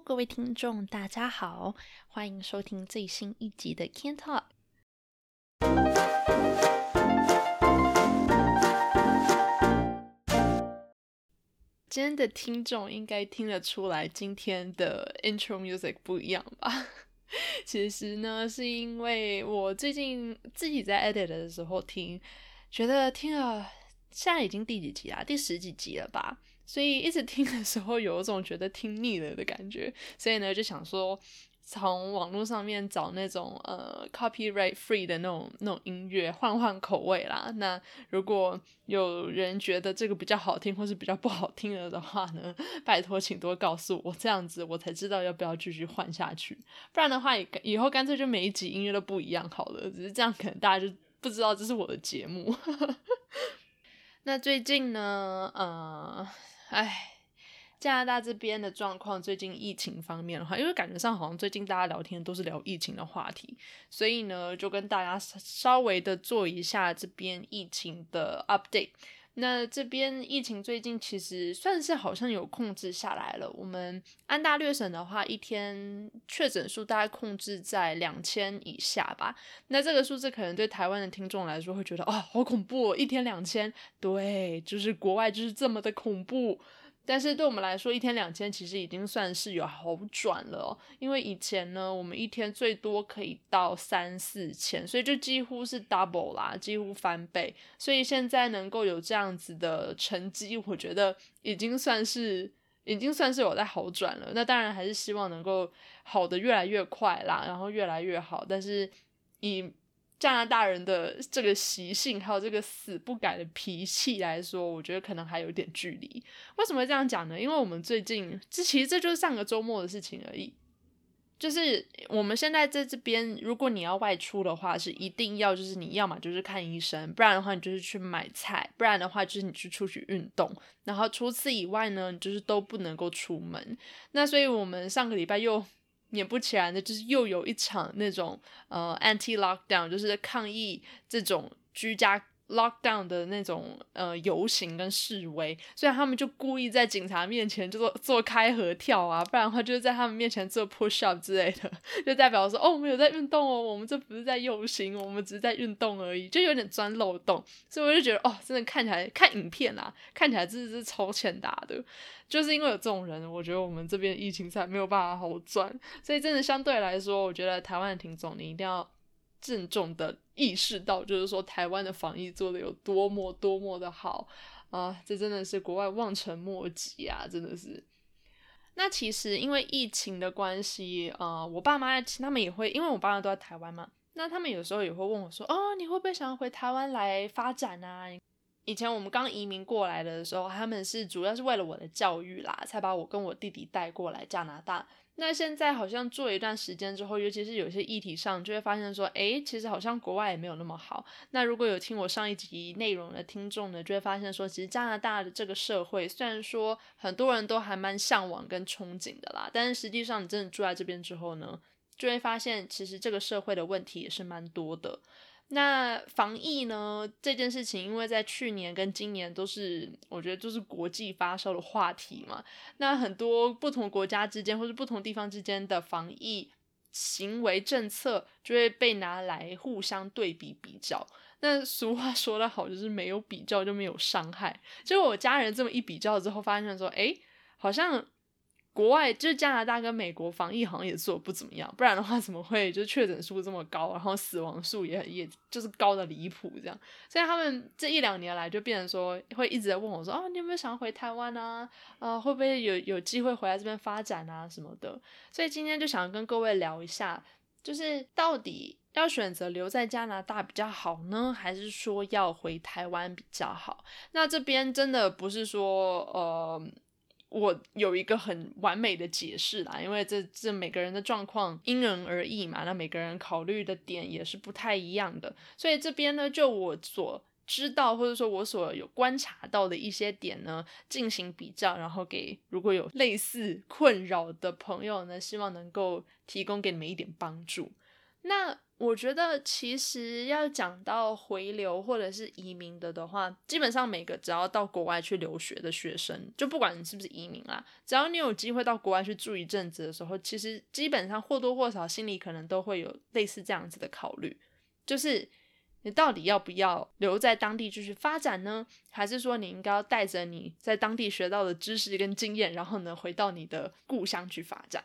各位听众，大家好，欢迎收听最新一集的 Can Talk。今天的听众应该听得出来，今天的 Intro Music 不一样吧？其实呢，是因为我最近自己在 Edit 的时候听，觉得听了现在已经第几集啊？第十几集了吧？所以一直听的时候，有一种觉得听腻了的感觉，所以呢，就想说从网络上面找那种呃 copyright free 的那种那种音乐，换换口味啦。那如果有人觉得这个比较好听，或是比较不好听了的话呢，拜托请多告诉我，这样子我才知道要不要继续换下去。不然的话，以以后干脆就每一集音乐都不一样好了。只是这样，可能大家就不知道这是我的节目。那最近呢，呃。唉，加拿大这边的状况，最近疫情方面的话，因为感觉上好像最近大家聊天都是聊疫情的话题，所以呢，就跟大家稍微的做一下这边疫情的 update。那这边疫情最近其实算是好像有控制下来了。我们安大略省的话，一天确诊数大概控制在两千以下吧。那这个数字可能对台湾的听众来说会觉得啊，好恐怖，一天两千。对，就是国外就是这么的恐怖。但是对我们来说，一天两千其实已经算是有好转了。因为以前呢，我们一天最多可以到三四千，所以就几乎是 double 啦，几乎翻倍。所以现在能够有这样子的成绩，我觉得已经算是已经算是有在好转了。那当然还是希望能够好的越来越快啦，然后越来越好。但是以加拿大人的这个习性，还有这个死不改的脾气来说，我觉得可能还有点距离。为什么这样讲呢？因为我们最近，这其实这就是上个周末的事情而已。就是我们现在在这边，如果你要外出的话，是一定要就是你要么就是看医生，不然的话你就是去买菜，不然的话就是你去出去运动。然后除此以外呢，你就是都不能够出门。那所以我们上个礼拜又。也不起来的，就是又有一场那种呃 anti lockdown，就是抗议这种居家。Lockdown 的那种呃游行跟示威，所以他们就故意在警察面前就做做开合跳啊，不然的话就是在他们面前做 push up 之类的，就代表说哦我们有在运动哦，我们这不是在游行，我们只是在运动而已，就有点钻漏洞，所以我就觉得哦真的看起来看影片啊，看起来真的是超欠打的，就是因为有这种人，我觉得我们这边疫情才没有办法好转，所以真的相对来说，我觉得台湾的听众你一定要。郑重的意识到，就是说台湾的防疫做的有多么多么的好啊！这真的是国外望尘莫及啊，真的是。那其实因为疫情的关系，呃，我爸妈他们也会，因为我爸妈都在台湾嘛，那他们有时候也会问我说：“哦，你会不会想要回台湾来发展啊？”以前我们刚移民过来的时候，他们是主要是为了我的教育啦，才把我跟我弟弟带过来加拿大。那现在好像做一段时间之后，尤其是有些议题上，就会发现说，诶，其实好像国外也没有那么好。那如果有听我上一集内容的听众呢，就会发现说，其实加拿大的这个社会，虽然说很多人都还蛮向往跟憧憬的啦，但是实际上你真的住在这边之后呢，就会发现其实这个社会的问题也是蛮多的。那防疫呢这件事情，因为在去年跟今年都是，我觉得就是国际发烧的话题嘛。那很多不同国家之间或者不同地方之间的防疫行为政策，就会被拿来互相对比比较。那俗话说得好，就是没有比较就没有伤害。结果我家人这么一比较之后，发现说，哎，好像。国外就是加拿大跟美国防疫好像也做的不怎么样，不然的话怎么会就是确诊数这么高，然后死亡数也也就是高的离谱这样。所以他们这一两年来就变成说会一直在问我说，哦，你有没有想要回台湾啊？啊，会不会有有机会回来这边发展啊什么的？所以今天就想跟各位聊一下，就是到底要选择留在加拿大比较好呢，还是说要回台湾比较好？那这边真的不是说呃。我有一个很完美的解释啦，因为这这每个人的状况因人而异嘛，那每个人考虑的点也是不太一样的，所以这边呢，就我所知道或者说我所有观察到的一些点呢，进行比较，然后给如果有类似困扰的朋友呢，希望能够提供给你们一点帮助。那我觉得其实要讲到回流或者是移民的的话，基本上每个只要到国外去留学的学生，就不管你是不是移民啦，只要你有机会到国外去住一阵子的时候，其实基本上或多或少心里可能都会有类似这样子的考虑，就是你到底要不要留在当地继续发展呢？还是说你应该要带着你在当地学到的知识跟经验，然后呢回到你的故乡去发展？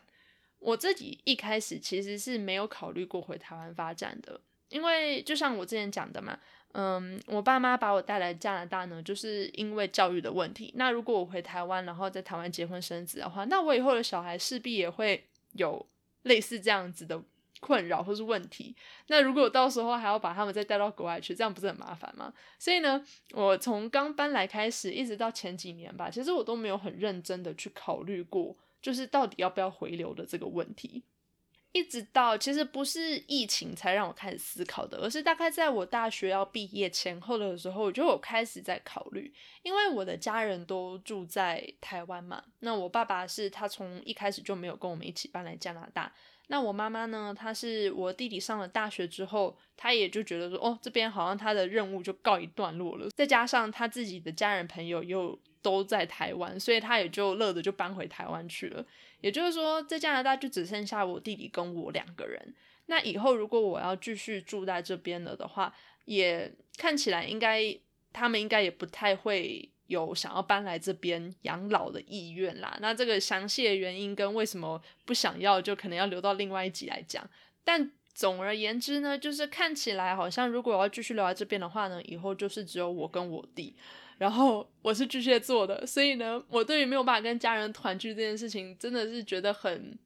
我自己一开始其实是没有考虑过回台湾发展的，因为就像我之前讲的嘛，嗯，我爸妈把我带来加拿大呢，就是因为教育的问题。那如果我回台湾，然后在台湾结婚生子的话，那我以后的小孩势必也会有类似这样子的困扰或是问题。那如果到时候还要把他们再带到国外去，这样不是很麻烦吗？所以呢，我从刚搬来开始，一直到前几年吧，其实我都没有很认真的去考虑过。就是到底要不要回流的这个问题，一直到其实不是疫情才让我开始思考的，而是大概在我大学要毕业前后的时候，我就有开始在考虑，因为我的家人都住在台湾嘛，那我爸爸是他从一开始就没有跟我们一起搬来加拿大。那我妈妈呢？她是我弟弟上了大学之后，她也就觉得说，哦，这边好像她的任务就告一段落了。再加上她自己的家人朋友又都在台湾，所以她也就乐的就搬回台湾去了。也就是说，在加拿大就只剩下我弟弟跟我两个人。那以后如果我要继续住在这边了的话，也看起来应该他们应该也不太会。有想要搬来这边养老的意愿啦，那这个详细的原因跟为什么不想要，就可能要留到另外一集来讲。但总而言之呢，就是看起来好像如果我要继续留在这边的话呢，以后就是只有我跟我弟，然后我是巨蟹座的，所以呢，我对于没有办法跟家人团聚这件事情，真的是觉得很。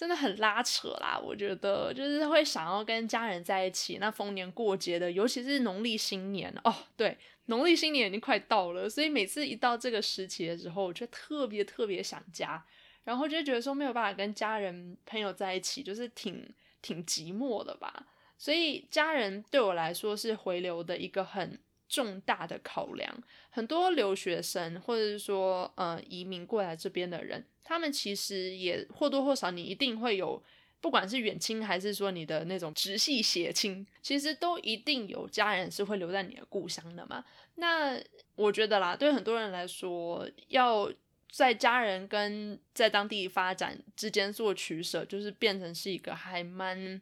真的很拉扯啦，我觉得就是会想要跟家人在一起，那逢年过节的，尤其是农历新年哦，对，农历新年已经快到了，所以每次一到这个时期的时候，我就特别特别想家，然后就觉得说没有办法跟家人朋友在一起，就是挺挺寂寞的吧，所以家人对我来说是回流的一个很重大的考量，很多留学生或者是说呃移民过来这边的人。他们其实也或多或少，你一定会有，不管是远亲还是说你的那种直系血亲，其实都一定有家人是会留在你的故乡的嘛。那我觉得啦，对很多人来说，要在家人跟在当地发展之间做取舍，就是变成是一个还蛮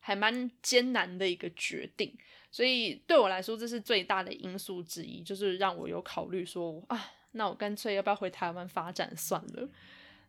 还蛮艰难的一个决定。所以对我来说，这是最大的因素之一，就是让我有考虑说啊。那我干脆要不要回台湾发展算了？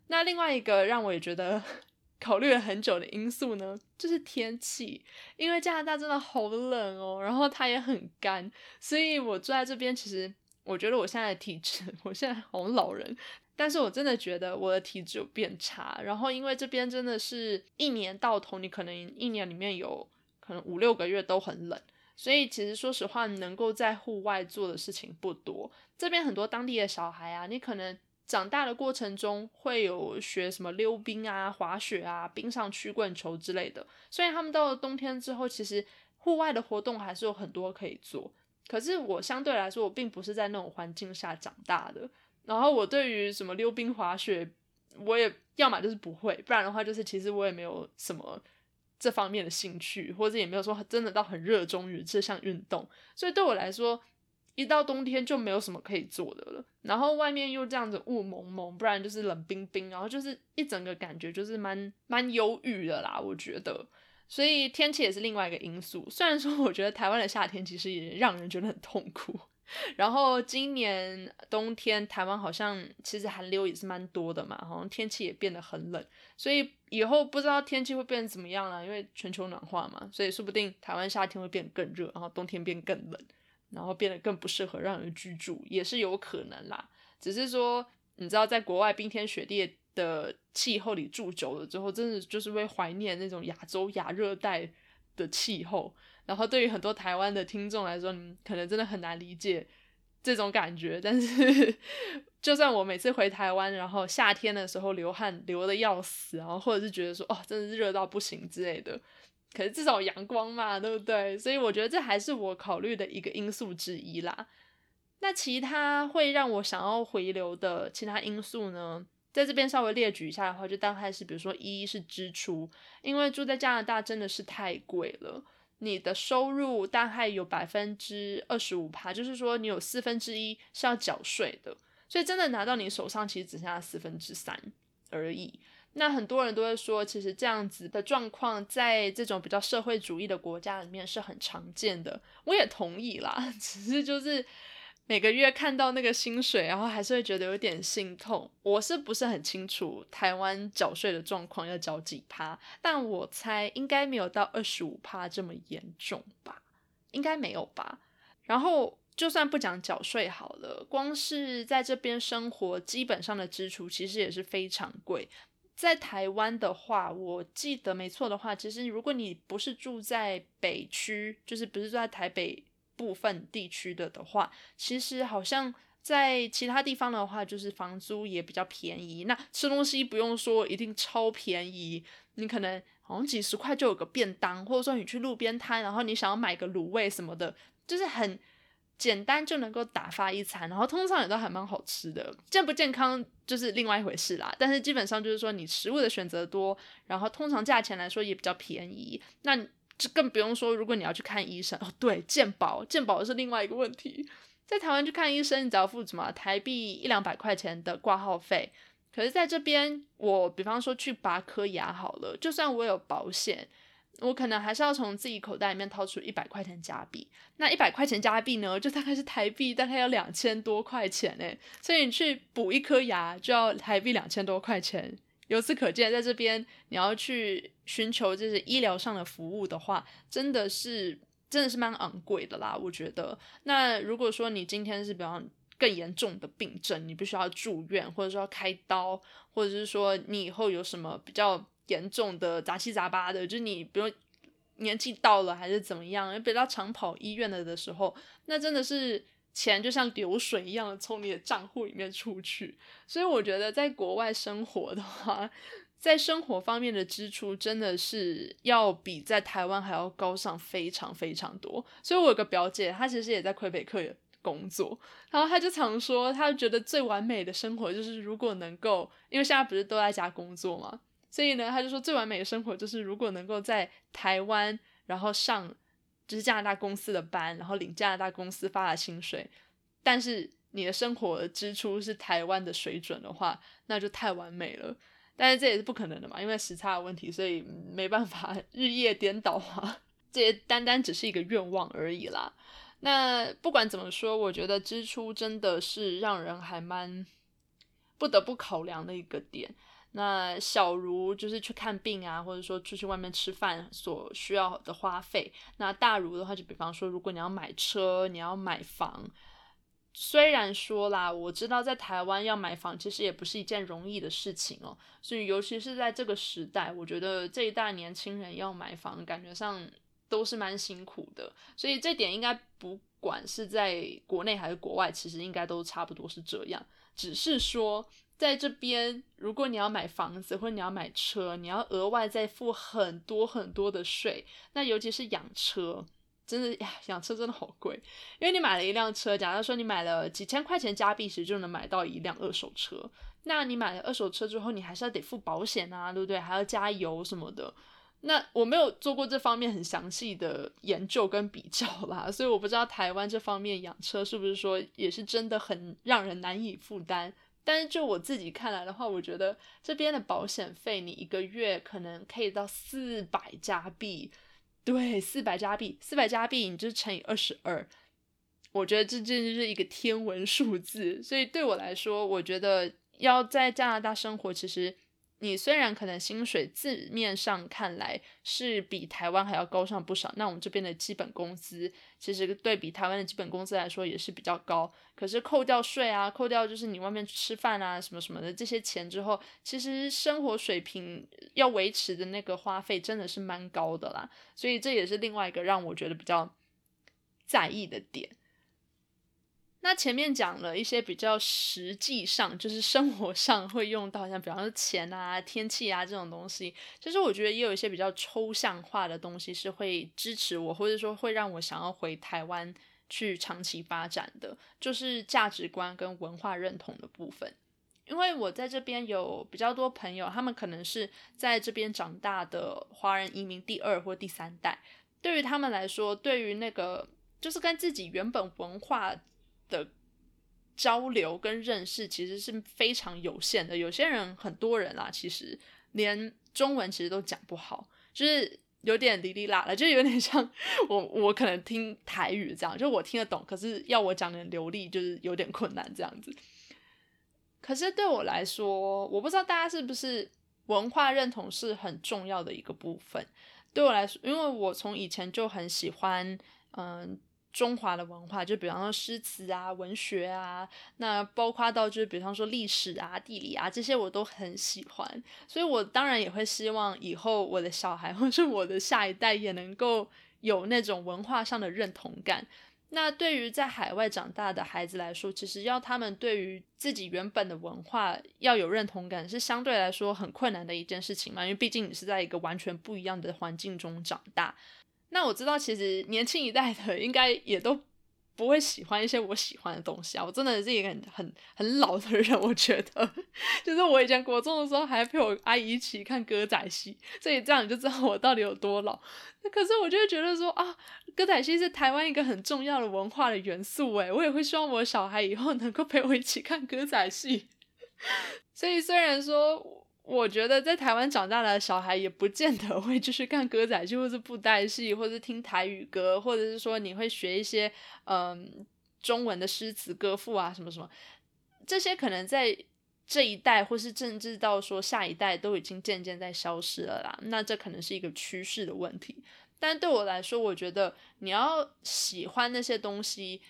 那另外一个让我也觉得 考虑了很久的因素呢，就是天气，因为加拿大真的好冷哦，然后它也很干，所以我住在这边，其实我觉得我现在的体质，我现在好老人，但是我真的觉得我的体质有变差。然后因为这边真的是一年到头，你可能一年里面有可能五六个月都很冷。所以其实说实话，能够在户外做的事情不多。这边很多当地的小孩啊，你可能长大的过程中会有学什么溜冰啊、滑雪啊、冰上曲棍球之类的。所以他们到了冬天之后，其实户外的活动还是有很多可以做。可是我相对来说，我并不是在那种环境下长大的。然后我对于什么溜冰、滑雪，我也要么就是不会，不然的话就是其实我也没有什么。这方面的兴趣，或者也没有说真的到很热衷于这项运动，所以对我来说，一到冬天就没有什么可以做的了。然后外面又这样子雾蒙蒙，不然就是冷冰冰，然后就是一整个感觉就是蛮蛮忧郁的啦，我觉得。所以天气也是另外一个因素。虽然说我觉得台湾的夏天其实也让人觉得很痛苦。然后今年冬天台湾好像其实寒流也是蛮多的嘛，好像天气也变得很冷，所以以后不知道天气会变得怎么样了，因为全球暖化嘛，所以说不定台湾夏天会变得更热，然后冬天变更冷，然后变得更不适合让人居住，也是有可能啦。只是说你知道，在国外冰天雪地的气候里住久了之后，真的就是会怀念那种亚洲亚热带的气候。然后对于很多台湾的听众来说，你可能真的很难理解这种感觉。但是，就算我每次回台湾，然后夏天的时候流汗流的要死，然后或者是觉得说哦，真的是热到不行之类的，可是至少阳光嘛，对不对？所以我觉得这还是我考虑的一个因素之一啦。那其他会让我想要回流的其他因素呢？在这边稍微列举一下的话，就大概是比如说一是支出，因为住在加拿大真的是太贵了，你的收入大概有百分之二十五趴，就是说你有四分之一是要缴税的，所以真的拿到你手上其实只剩下四分之三而已。那很多人都会说，其实这样子的状况在这种比较社会主义的国家里面是很常见的。我也同意啦，只是就是每个月看到那个薪水，然后还是会觉得有点心痛。我是不是很清楚台湾缴税的状况要缴几趴？但我猜应该没有到二十五趴这么严重吧？应该没有吧？然后就算不讲缴税好了，光是在这边生活，基本上的支出其实也是非常贵。在台湾的话，我记得没错的话，其实如果你不是住在北区，就是不是住在台北部分地区的的话，其实好像在其他地方的话，就是房租也比较便宜。那吃东西不用说，一定超便宜。你可能好像几十块就有个便当，或者说你去路边摊，然后你想要买个卤味什么的，就是很。简单就能够打发一餐，然后通常也都还蛮好吃的。健不健康就是另外一回事啦。但是基本上就是说，你食物的选择多，然后通常价钱来说也比较便宜。那就更不用说，如果你要去看医生哦，对，健保，健保是另外一个问题。在台湾去看医生，你只要付什么台币一两百块钱的挂号费。可是在这边，我比方说去拔颗牙好了，就算我有保险。我可能还是要从自己口袋里面掏出一百块钱加币，那一百块钱加币呢，就大概是台币大概要两千多块钱诶，所以你去补一颗牙就要台币两千多块钱。由此可见，在这边你要去寻求这些医疗上的服务的话，真的是真的是蛮昂贵的啦。我觉得，那如果说你今天是比方更严重的病症，你必须要住院，或者说要开刀，或者是说你以后有什么比较。严重的杂七杂八的，就是你比如年纪到了还是怎么样，比较常跑医院了的时候，那真的是钱就像流水一样的从你的账户里面出去。所以我觉得在国外生活的话，在生活方面的支出真的是要比在台湾还要高上非常非常多。所以我有个表姐，她其实也在魁北克工作，然后她就常说，她觉得最完美的生活就是如果能够，因为现在不是都在家工作嘛？所以呢，她就说最完美的生活就是如果能够在台湾，然后上就是加拿大公司的班，然后领加拿大公司发的薪水，但是你的生活支出是台湾的水准的话，那就太完美了。但是这也是不可能的嘛，因为时差的问题，所以没办法日夜颠倒啊。这也单单只是一个愿望而已啦。那不管怎么说，我觉得支出真的是让人还蛮不得不考量的一个点。那小如就是去看病啊，或者说出去外面吃饭所需要的花费。那大如的话，就比方说，如果你要买车，你要买房，虽然说啦，我知道在台湾要买房其实也不是一件容易的事情哦。所以尤其是在这个时代，我觉得这一代年轻人要买房，感觉上都是蛮辛苦的。所以这点应该不管是在国内还是国外，其实应该都差不多是这样，只是说。在这边，如果你要买房子或者你要买车，你要额外再付很多很多的税。那尤其是养车，真的呀，养车真的好贵。因为你买了一辆车，假如说你买了几千块钱加币时就能买到一辆二手车，那你买了二手车之后，你还是要得付保险啊，对不对？还要加油什么的。那我没有做过这方面很详细的研究跟比较啦，所以我不知道台湾这方面养车是不是说也是真的很让人难以负担。但是就我自己看来的话，我觉得这边的保险费你一个月可能可以到四百加币，对，四百加币，四百加币你就乘以二十二，我觉得这这就是一个天文数字。所以对我来说，我觉得要在加拿大生活，其实。你虽然可能薪水字面上看来是比台湾还要高上不少，那我们这边的基本工资其实对比台湾的基本工资来说也是比较高。可是扣掉税啊，扣掉就是你外面吃饭啊什么什么的这些钱之后，其实生活水平要维持的那个花费真的是蛮高的啦。所以这也是另外一个让我觉得比较在意的点。那前面讲了一些比较实际上，就是生活上会用到，像比方说钱啊、天气啊这种东西。其实我觉得也有一些比较抽象化的东西是会支持我，或者说会让我想要回台湾去长期发展的，就是价值观跟文化认同的部分。因为我在这边有比较多朋友，他们可能是在这边长大的华人移民第二或第三代，对于他们来说，对于那个就是跟自己原本文化的交流跟认识，其实是非常有限的。有些人，很多人啦，其实连中文其实都讲不好，就是有点哩哩啦啦，就有点像 我我可能听台语这样，就我听得懂，可是要我讲的流利，就是有点困难这样子。可是对我来说，我不知道大家是不是文化认同是很重要的一个部分。对我来说，因为我从以前就很喜欢，嗯，中华的文化，就比方说诗词啊、文学啊，那包括到就是比方说历史啊、地理啊这些，我都很喜欢。所以我当然也会希望以后我的小孩 或是我的下一代也能够有那种文化上的认同感。那对于在海外长大的孩子来说，其实要他们对于自己原本的文化要有认同感，是相对来说很困难的一件事情嘛。因为毕竟你是在一个完全不一样的环境中长大。那我知道，其实年轻一代的应该也都。不会喜欢一些我喜欢的东西啊！我真的是一个很很很老的人，我觉得，就是我以前国中的时候还陪我阿姨一起看歌仔戏，所以这样你就知道我到底有多老。可是我就会觉得说啊，歌仔戏是台湾一个很重要的文化的元素，诶，我也会希望我小孩以后能够陪我一起看歌仔戏。所以虽然说。我觉得在台湾长大的小孩也不见得会就是看歌仔戏，或是布袋戏，或是听台语歌，或者是说你会学一些嗯中文的诗词歌赋啊什么什么，这些可能在这一代或是甚至到说下一代都已经渐渐在消失了啦。那这可能是一个趋势的问题。但对我来说，我觉得你要喜欢那些东西。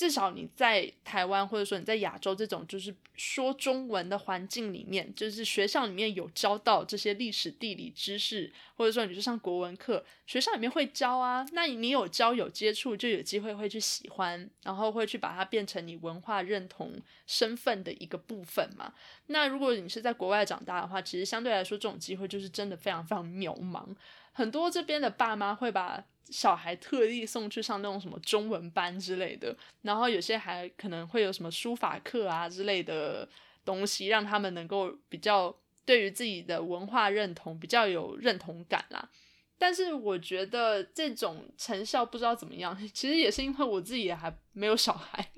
至少你在台湾，或者说你在亚洲这种就是说中文的环境里面，就是学校里面有教到这些历史地理知识，或者说你去上国文课，学校里面会教啊。那你有教有接触，就有机会会去喜欢，然后会去把它变成你文化认同身份的一个部分嘛。那如果你是在国外长大的话，其实相对来说这种机会就是真的非常非常渺茫。很多这边的爸妈会把。小孩特地送去上那种什么中文班之类的，然后有些还可能会有什么书法课啊之类的东西，让他们能够比较对于自己的文化认同比较有认同感啦。但是我觉得这种成效不知道怎么样，其实也是因为我自己也还没有小孩，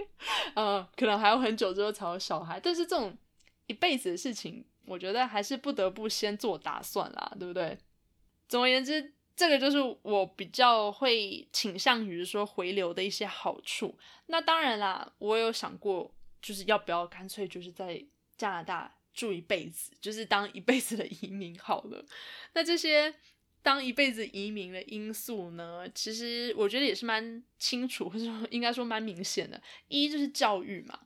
呃，可能还要很久之后才有小孩。但是这种一辈子的事情，我觉得还是不得不先做打算啦，对不对？总而言之。这个就是我比较会倾向于说回流的一些好处。那当然啦，我有想过，就是要不要干脆就是在加拿大住一辈子，就是当一辈子的移民好了。那这些当一辈子移民的因素呢，其实我觉得也是蛮清楚，或者说应该说蛮明显的。一就是教育嘛，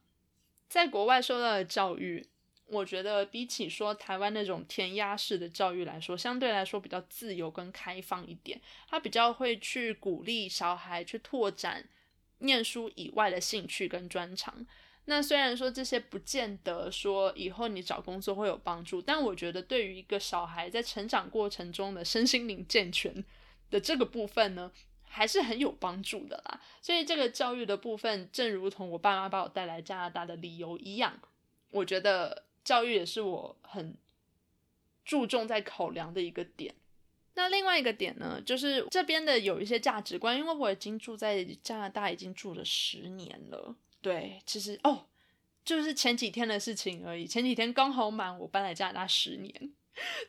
在国外受到的教育。我觉得比起说台湾那种填鸭式的教育来说，相对来说比较自由跟开放一点。他比较会去鼓励小孩去拓展念书以外的兴趣跟专长。那虽然说这些不见得说以后你找工作会有帮助，但我觉得对于一个小孩在成长过程中的身心灵健全的这个部分呢，还是很有帮助的啦。所以这个教育的部分，正如同我爸妈把我带来加拿大的理由一样，我觉得。教育也是我很注重在考量的一个点。那另外一个点呢，就是这边的有一些价值观，因为我已经住在加拿大已经住了十年了。对，其实哦，就是前几天的事情而已。前几天刚好满我搬来加拿大十年，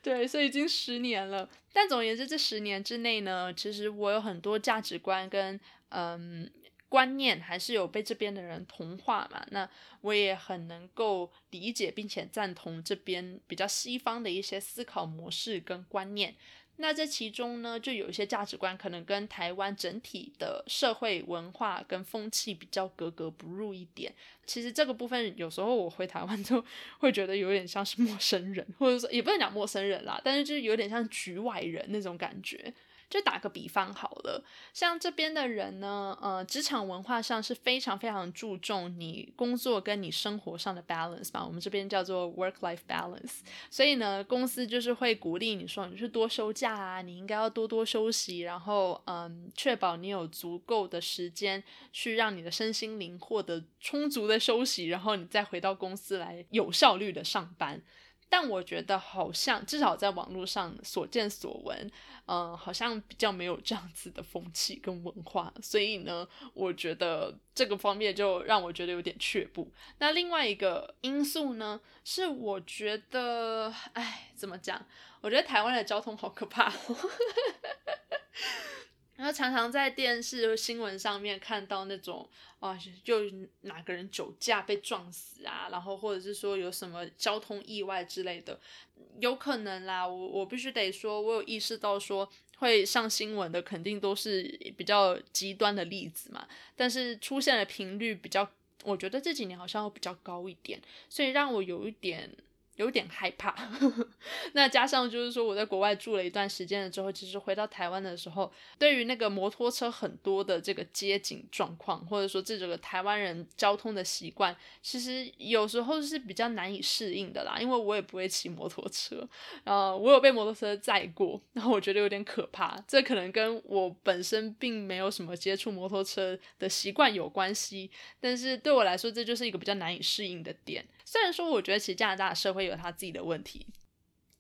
对，所以已经十年了。但总而言之，这十年之内呢，其实我有很多价值观跟嗯。观念还是有被这边的人同化嘛？那我也很能够理解并且赞同这边比较西方的一些思考模式跟观念。那这其中呢，就有一些价值观可能跟台湾整体的社会文化跟风气比较格格不入一点。其实这个部分有时候我回台湾就会觉得有点像是陌生人，或者说也不能讲陌生人啦，但是就是有点像局外人那种感觉。就打个比方好了，像这边的人呢，呃，职场文化上是非常非常注重你工作跟你生活上的 balance 嘛，我们这边叫做 work life balance。所以呢，公司就是会鼓励你说，你去多休假啊，你应该要多多休息，然后嗯，确保你有足够的时间去让你的身心灵获得充足的休息，然后你再回到公司来有效率的上班。但我觉得好像至少在网络上所见所闻，嗯，好像比较没有这样子的风气跟文化，所以呢，我觉得这个方面就让我觉得有点却步。那另外一个因素呢，是我觉得，哎，怎么讲？我觉得台湾的交通好可怕。然后常常在电视新闻上面看到那种啊，就哪个人酒驾被撞死啊，然后或者是说有什么交通意外之类的，有可能啦。我我必须得说，我有意识到说会上新闻的肯定都是比较极端的例子嘛，但是出现的频率比较，我觉得这几年好像比较高一点，所以让我有一点。有点害怕，那加上就是说我在国外住了一段时间了之后，其实回到台湾的时候，对于那个摩托车很多的这个街景状况，或者说这个台湾人交通的习惯，其实有时候是比较难以适应的啦。因为我也不会骑摩托车，呃，我有被摩托车载过，然后我觉得有点可怕。这可能跟我本身并没有什么接触摩托车的习惯有关系，但是对我来说，这就是一个比较难以适应的点。虽然说，我觉得其实加拿大社会有他自己的问题，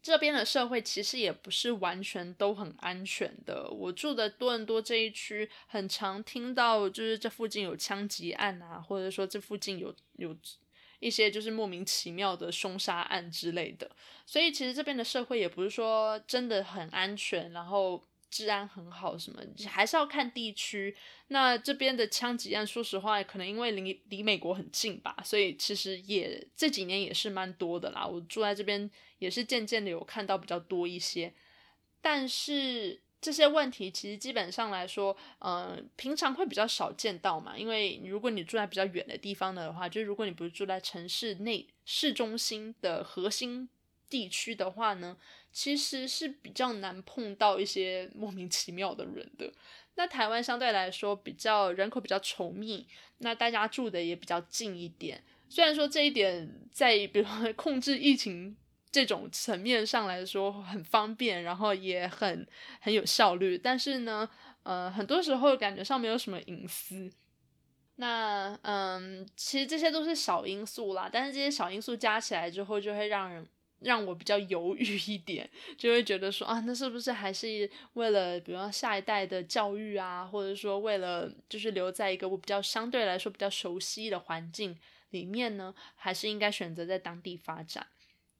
这边的社会其实也不是完全都很安全的。我住的多伦多这一区，很常听到就是这附近有枪击案啊，或者说这附近有有一些就是莫名其妙的凶杀案之类的。所以其实这边的社会也不是说真的很安全，然后。治安很好，什么还是要看地区。那这边的枪击案，说实话，可能因为离离美国很近吧，所以其实也这几年也是蛮多的啦。我住在这边也是渐渐的有看到比较多一些。但是这些问题其实基本上来说，嗯，平常会比较少见到嘛。因为如果你住在比较远的地方的话，就如果你不是住在城市内市中心的核心。地区的话呢，其实是比较难碰到一些莫名其妙的人的。那台湾相对来说比较人口比较稠密，那大家住的也比较近一点。虽然说这一点在比如说控制疫情这种层面上来说很方便，然后也很很有效率，但是呢，呃，很多时候感觉上没有什么隐私。那嗯，其实这些都是小因素啦，但是这些小因素加起来之后，就会让人。让我比较犹豫一点，就会觉得说啊，那是不是还是为了，比如说下一代的教育啊，或者说为了就是留在一个我比较相对来说比较熟悉的环境里面呢，还是应该选择在当地发展？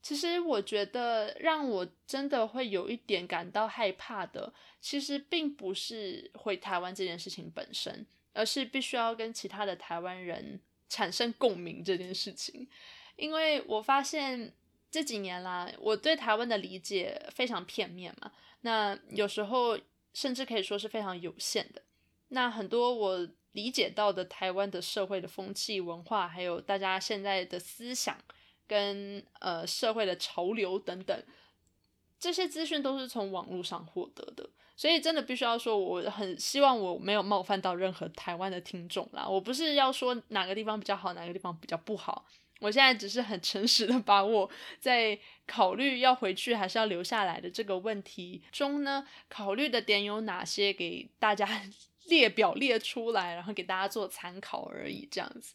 其实我觉得让我真的会有一点感到害怕的，其实并不是回台湾这件事情本身，而是必须要跟其他的台湾人产生共鸣这件事情，因为我发现。这几年啦，我对台湾的理解非常片面嘛，那有时候甚至可以说是非常有限的。那很多我理解到的台湾的社会的风气文化，还有大家现在的思想跟呃社会的潮流等等，这些资讯都是从网络上获得的。所以真的必须要说，我很希望我没有冒犯到任何台湾的听众啦。我不是要说哪个地方比较好，哪个地方比较不好。我现在只是很诚实的把我在考虑要回去还是要留下来的这个问题中呢，考虑的点有哪些，给大家 列表列出来，然后给大家做参考而已，这样子。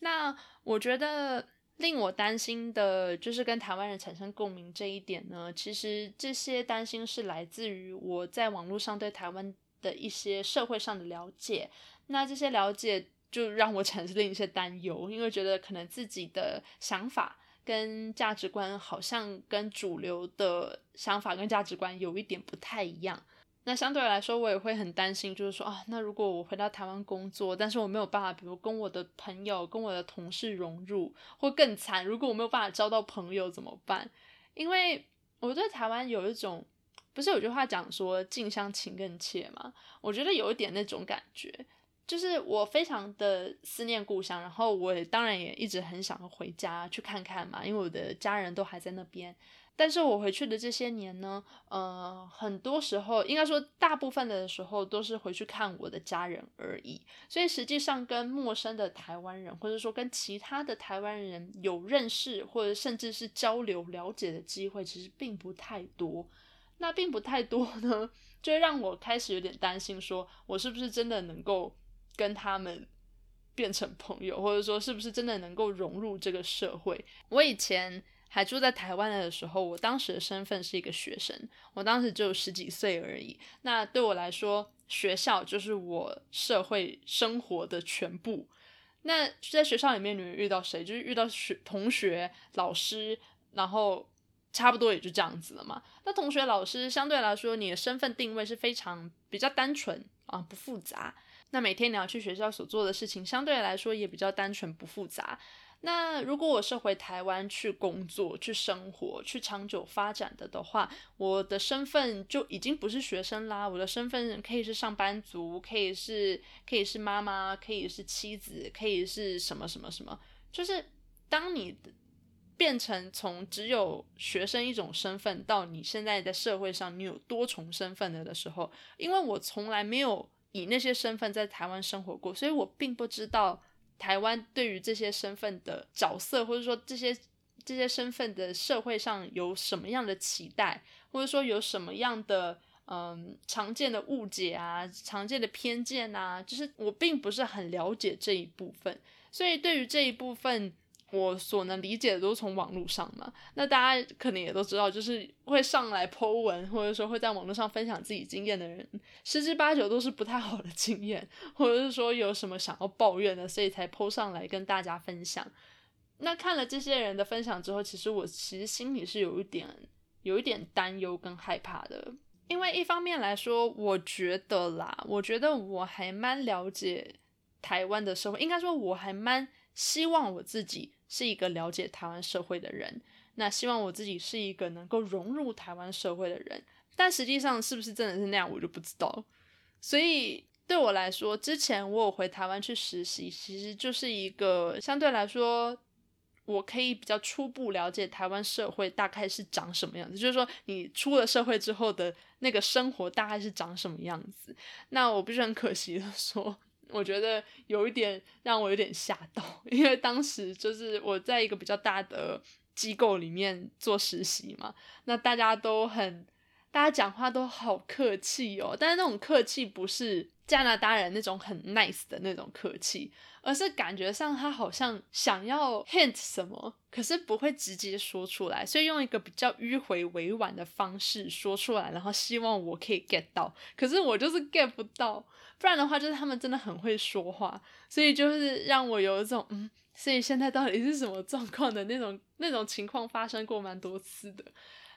那我觉得令我担心的就是跟台湾人产生共鸣这一点呢，其实这些担心是来自于我在网络上对台湾的一些社会上的了解，那这些了解。就让我产生了一些担忧，因为觉得可能自己的想法跟价值观好像跟主流的想法跟价值观有一点不太一样。那相对来说，我也会很担心，就是说啊，那如果我回到台湾工作，但是我没有办法，比如跟我的朋友、跟我的同事融入，或更惨，如果我没有办法交到朋友怎么办？因为我对台湾有一种，不是有句话讲说“近乡情更怯”吗？我觉得有一点那种感觉。就是我非常的思念故乡，然后我也当然也一直很想回家去看看嘛，因为我的家人都还在那边。但是我回去的这些年呢，呃，很多时候应该说大部分的时候都是回去看我的家人而已，所以实际上跟陌生的台湾人，或者说跟其他的台湾人有认识或者甚至是交流了解的机会，其实并不太多。那并不太多呢，就让我开始有点担心，说我是不是真的能够跟他们变成朋友，或者说是不是真的能够融入这个社会？我以前。还住在台湾的时候，我当时的身份是一个学生，我当时只有十几岁而已。那对我来说，学校就是我社会生活的全部。那在学校里面，你们遇到谁？就是遇到学同学、老师，然后差不多也就这样子了嘛。那同学、老师相对来说，你的身份定位是非常比较单纯啊，不复杂。那每天你要去学校所做的事情，相对来说也比较单纯不复杂。那如果我是回台湾去工作、去生活、去长久发展的的话，我的身份就已经不是学生啦。我的身份可以是上班族，可以是可以是妈妈，可以是妻子，可以是什么什么什么。就是当你变成从只有学生一种身份，到你现在在社会上你有多重身份了的时候，因为我从来没有以那些身份在台湾生活过，所以我并不知道。台湾对于这些身份的角色，或者说这些这些身份的社会上有什么样的期待，或者说有什么样的嗯常见的误解啊、常见的偏见啊，就是我并不是很了解这一部分，所以对于这一部分。我所能理解的都是从网络上嘛，那大家可能也都知道，就是会上来 Po 文，或者说会在网络上分享自己经验的人，十之八九都是不太好的经验，或者是说有什么想要抱怨的，所以才 Po 上来跟大家分享。那看了这些人的分享之后，其实我其实心里是有一点有一点担忧跟害怕的，因为一方面来说，我觉得啦，我觉得我还蛮了解台湾的社会，应该说我还蛮希望我自己。是一个了解台湾社会的人，那希望我自己是一个能够融入台湾社会的人，但实际上是不是真的是那样，我就不知道。所以对我来说，之前我有回台湾去实习，其实就是一个相对来说，我可以比较初步了解台湾社会大概是长什么样子，就是说你出了社会之后的那个生活大概是长什么样子。那我不是很可惜的说。我觉得有一点让我有点吓到，因为当时就是我在一个比较大的机构里面做实习嘛，那大家都很，大家讲话都好客气哦，但是那种客气不是加拿大人那种很 nice 的那种客气，而是感觉上他好像想要 hint 什么，可是不会直接说出来，所以用一个比较迂回委婉的方式说出来，然后希望我可以 get 到，可是我就是 get 不到。不然的话，就是他们真的很会说话，所以就是让我有一种嗯，所以现在到底是什么状况的那种那种情况发生过蛮多次的，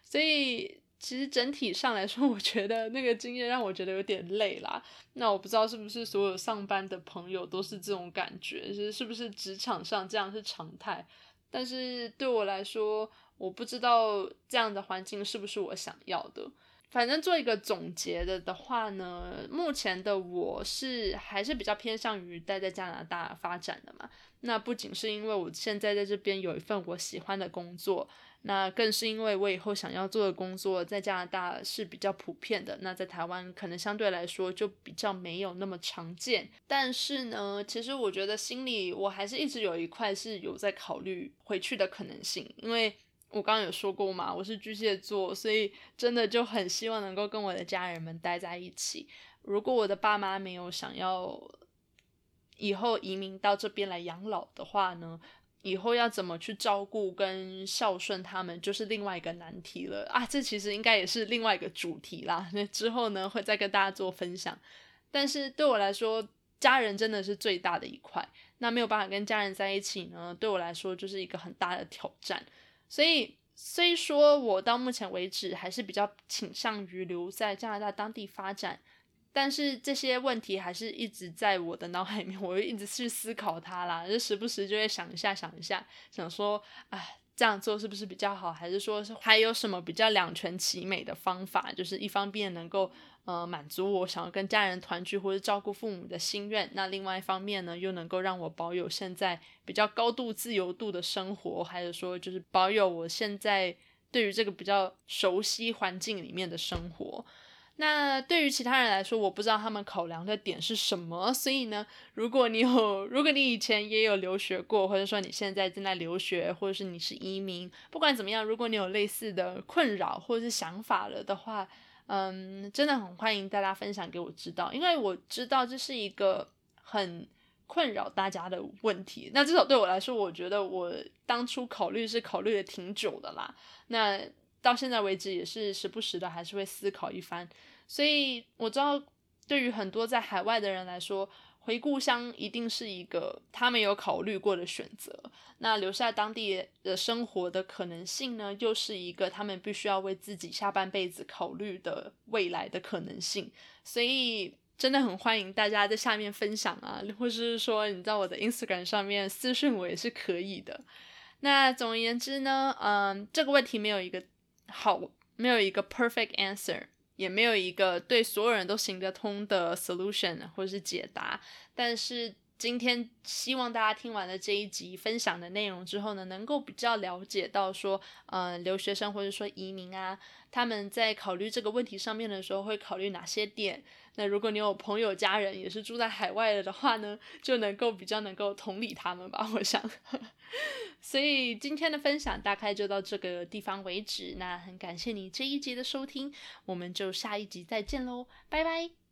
所以其实整体上来说，我觉得那个经验让我觉得有点累啦。那我不知道是不是所有上班的朋友都是这种感觉，是是不是职场上这样是常态？但是对我来说，我不知道这样的环境是不是我想要的。反正做一个总结的的话呢，目前的我是还是比较偏向于待在加拿大发展的嘛。那不仅是因为我现在在这边有一份我喜欢的工作，那更是因为我以后想要做的工作在加拿大是比较普遍的。那在台湾可能相对来说就比较没有那么常见。但是呢，其实我觉得心里我还是一直有一块是有在考虑回去的可能性，因为。我刚刚有说过嘛，我是巨蟹座，所以真的就很希望能够跟我的家人们待在一起。如果我的爸妈没有想要以后移民到这边来养老的话呢，以后要怎么去照顾跟孝顺他们，就是另外一个难题了啊！这其实应该也是另外一个主题啦。那之后呢，会再跟大家做分享。但是对我来说，家人真的是最大的一块。那没有办法跟家人在一起呢，对我来说就是一个很大的挑战。所以，虽说我到目前为止还是比较倾向于留在加拿大当地发展，但是这些问题还是一直在我的脑海里面，我就一直去思考它啦，就时不时就会想一下，想一下，想说，哎，这样做是不是比较好，还是说是还有什么比较两全其美的方法？就是一方面能够呃满足我想要跟家人团聚或者照顾父母的心愿，那另外一方面呢，又能够让我保有现在比较高度自由度的生活，还是说就是保有我现在对于这个比较熟悉环境里面的生活？那对于其他人来说，我不知道他们考量的点是什么，所以呢，如果你有，如果你以前也有留学过，或者说你现在正在留学，或者是你是移民，不管怎么样，如果你有类似的困扰或者是想法了的话，嗯，真的很欢迎大家分享给我知道，因为我知道这是一个很困扰大家的问题。那至少对我来说，我觉得我当初考虑是考虑的挺久的啦。那到现在为止，也是时不时的还是会思考一番。所以我知道，对于很多在海外的人来说，回故乡一定是一个他们有考虑过的选择。那留下当地的生活的可能性呢，又是一个他们必须要为自己下半辈子考虑的未来的可能性。所以真的很欢迎大家在下面分享啊，或是说你在我的 Instagram 上面私信我也是可以的。那总而言之呢，嗯，这个问题没有一个好，没有一个 perfect answer。也没有一个对所有人都行得通的 solution 或者是解答，但是今天希望大家听完了这一集分享的内容之后呢，能够比较了解到说，呃，留学生或者说移民啊，他们在考虑这个问题上面的时候会考虑哪些点。那如果你有朋友、家人也是住在海外了的话呢，就能够比较能够同理他们吧，我想。所以今天的分享大概就到这个地方为止。那很感谢你这一集的收听，我们就下一集再见喽，拜拜。